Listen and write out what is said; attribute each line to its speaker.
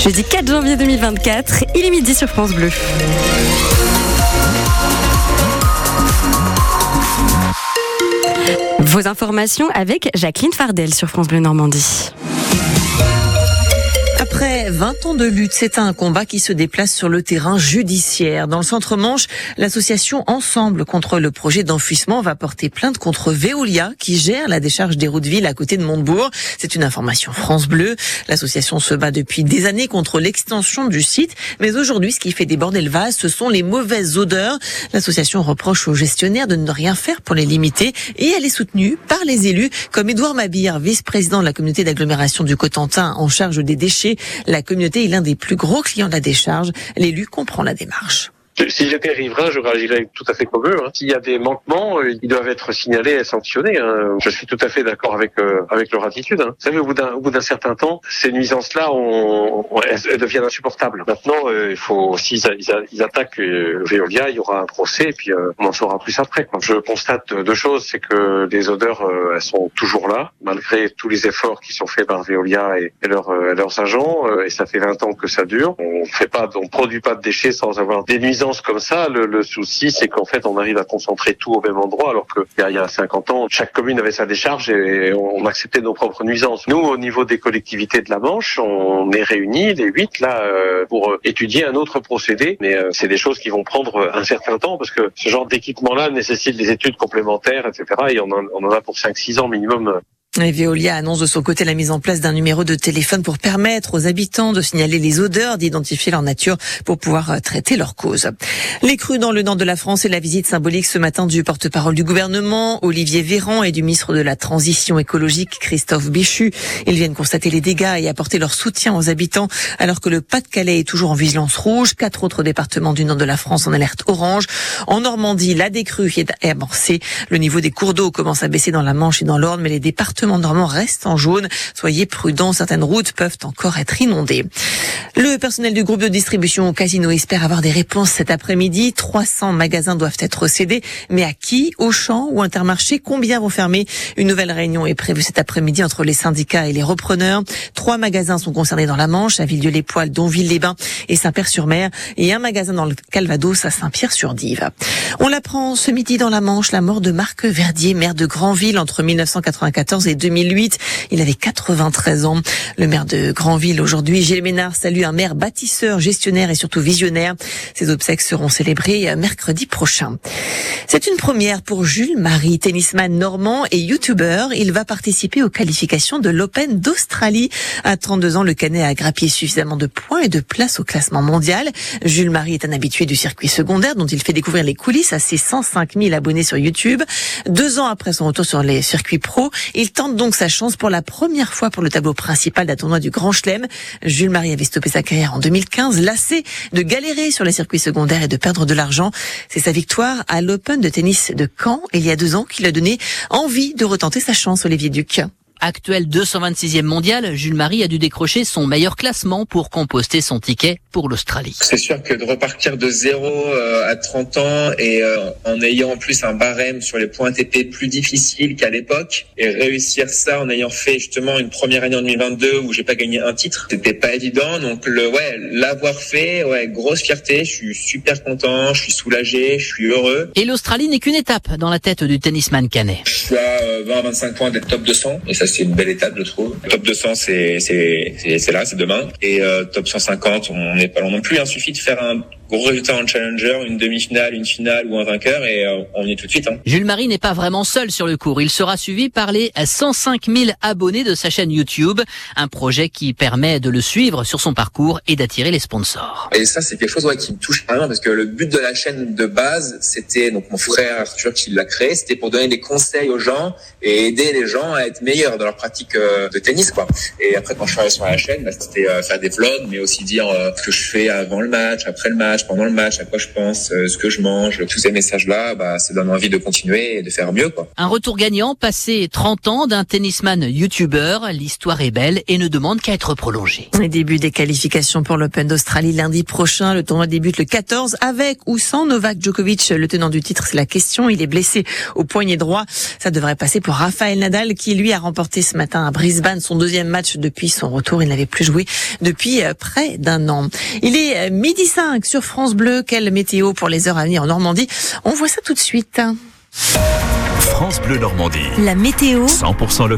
Speaker 1: Jeudi 4 janvier 2024, il est midi sur France Bleu. Vos informations avec Jacqueline Fardel sur France Bleu Normandie.
Speaker 2: Après 20 ans de lutte, c'est un combat qui se déplace sur le terrain judiciaire. Dans le centre-manche, l'association Ensemble contre le projet d'enfouissement va porter plainte contre Veolia qui gère la décharge des routes de ville à côté de Montebourg. C'est une information France Bleu. L'association se bat depuis des années contre l'extension du site, mais aujourd'hui, ce qui fait déborder le vase, ce sont les mauvaises odeurs. L'association reproche aux gestionnaires de ne rien faire pour les limiter et elle est soutenue par les élus comme Édouard Mabir, vice-président de la communauté d'agglomération du Cotentin en charge des déchets. La communauté est l'un des plus gros clients de la décharge. L'élu comprend la démarche.
Speaker 3: Si j'étais riverain, je réagirais tout à fait comme eux. Hein. S'il y a des manquements, euh, ils doivent être signalés et sanctionnés. Hein. Je suis tout à fait d'accord avec euh, avec leur attitude. Hein. Vous savez, au bout d'un certain temps, ces nuisances-là, elles, deviennent insupportables. Maintenant, euh, il faut s'ils ils, attaquent Veolia, il y aura un procès et puis on en saura plus après. Je constate deux choses, c'est que les odeurs, elles sont toujours là, malgré tous les efforts qui sont faits par Veolia et, et, leur, leurs agents. et ça fait 20 ans que ça dure. On fait pas, on produit pas de déchets sans avoir des nuisances comme ça, le, souci, c'est qu'en fait, on arrive à concentrer tout au même endroit, alors que il y a 50 ans, chaque commune avait sa décharge et on acceptait nos propres nuisances. Nous, au niveau des collectivités de la Manche, on est réunis, les huit, là, euh, pour étudier un autre procédé. Mais euh, c'est des choses qui vont prendre un certain temps, parce que ce genre d'équipement-là nécessite des études complémentaires, etc. Et on en, on en a pour 5-6 ans minimum
Speaker 2: et Veolia annonce de son côté la mise en place d'un numéro de téléphone pour permettre aux habitants de signaler les odeurs, d'identifier leur nature pour pouvoir euh, traiter leur cause. Les crues dans le nord de la France et la visite symbolique ce matin du porte-parole du gouvernement, Olivier Véran, et du ministre de la Transition écologique, Christophe Béchu. Ils viennent constater les dégâts et apporter leur soutien aux habitants alors que le Pas-de-Calais est toujours en vigilance rouge. Quatre autres départements du nord de la France en alerte orange. En Normandie, la décrue est amorcée. Le niveau des cours d'eau commence à baisser dans la Manche et dans l'Orne, mais les départements reste en jaune. Soyez prudents, certaines routes peuvent encore être inondées. Le personnel du groupe de distribution au Casino espère avoir des réponses cet après-midi. 300 magasins doivent être cédés, mais à qui? Auchan ou Intermarché? Combien vont fermer? Une nouvelle réunion est prévue cet après-midi entre les syndicats et les repreneurs. Trois magasins sont concernés dans la Manche, à Villedieu-les-Poils, Donville-les-Bains et Saint-Père-sur-Mer, et un magasin dans le Calvados à Saint-Pierre-sur-Dive. On l'apprend ce midi dans la Manche, la mort de Marc Verdier, maire de Grandville entre 1994 et 2008. Il avait 93 ans. Le maire de Grandville aujourd'hui, Gilles Ménard, salue un maire bâtisseur, gestionnaire et surtout visionnaire. Ses obsèques seront célébrées mercredi prochain. C'est une première pour Jules Marie, tennisman normand et youtubeur. Il va participer aux qualifications de l'Open d'Australie. À 32 ans, le Canet a grappillé suffisamment de points et de places au classement mondial. Jules Marie est un habitué du circuit secondaire dont il fait découvrir les coulisses à ses 105 000 abonnés sur YouTube. Deux ans après son retour sur les circuits pro, il tente donc sa chance pour la première fois pour le tableau principal d'un tournoi du Grand Chelem. Jules Marie avait stoppé sa carrière en 2015, lassé de galérer sur les circuits secondaires et de perdre de l'argent. C'est sa victoire à l'Open de tennis de Caen il y a deux ans qui lui a donné envie de retenter sa chance, Olivier Duc.
Speaker 4: Actuel 226e mondial, Jules Marie a dû décrocher son meilleur classement pour composter son ticket pour l'Australie.
Speaker 5: C'est sûr que de repartir de zéro euh, à 30 ans et euh, en ayant en plus un barème sur les points TP plus difficile qu'à l'époque et réussir ça en ayant fait justement une première année en 2022 où j'ai pas gagné un titre, c'était pas évident. Donc le ouais, l'avoir fait, ouais, grosse fierté. Je suis super content, je suis soulagé, je suis heureux.
Speaker 4: Et l'Australie n'est qu'une étape dans la tête du tennisman canet.
Speaker 5: Suis à 20-25 points d'être top 200 et ça c'est une belle étape, je trouve. Top 200, c'est c'est c'est là, c'est demain. Et euh, top 150, on n'est pas loin non plus. Il suffit de faire un gros résultat en challenger, une demi-finale, une finale ou un vainqueur et euh, on y est tout de suite. Hein.
Speaker 4: Jules Marie n'est pas vraiment seul sur le cours. Il sera suivi par les 105 000 abonnés de sa chaîne YouTube, un projet qui permet de le suivre sur son parcours et d'attirer les sponsors.
Speaker 5: Et ça, c'est quelque chose ouais, qui me touche vraiment parce que le but de la chaîne de base, c'était donc mon frère Arthur qui l'a créé, c'était pour donner des conseils aux gens et aider les gens à être meilleurs dans leur pratique euh, de tennis, quoi. Et après, quand je suis arrivé sur la chaîne, bah, c'était euh, faire des vlogs, mais aussi dire ce que je fais avant le match, après le match pendant le match, à quoi je pense, euh, ce que je mange, tous ces messages-là, bah, ça donne envie de continuer et de faire mieux. Quoi.
Speaker 4: Un retour gagnant passé 30 ans d'un tennisman YouTuber. L'histoire est belle et ne demande qu'à être prolongée.
Speaker 2: Les débuts des qualifications pour l'Open d'Australie lundi prochain. Le tournoi débute le 14 avec ou sans Novak Djokovic. Le tenant du titre, c'est la question. Il est blessé au poignet droit. Ça devrait passer pour Rafael Nadal qui lui a remporté ce matin à Brisbane son deuxième match depuis son retour. Il n'avait plus joué depuis euh, près d'un an. Il est midi 5 sur France Bleu. Quelle météo pour les heures à venir en Normandie On voit ça tout de suite.
Speaker 6: France Bleu Normandie.
Speaker 1: La météo
Speaker 6: 100% le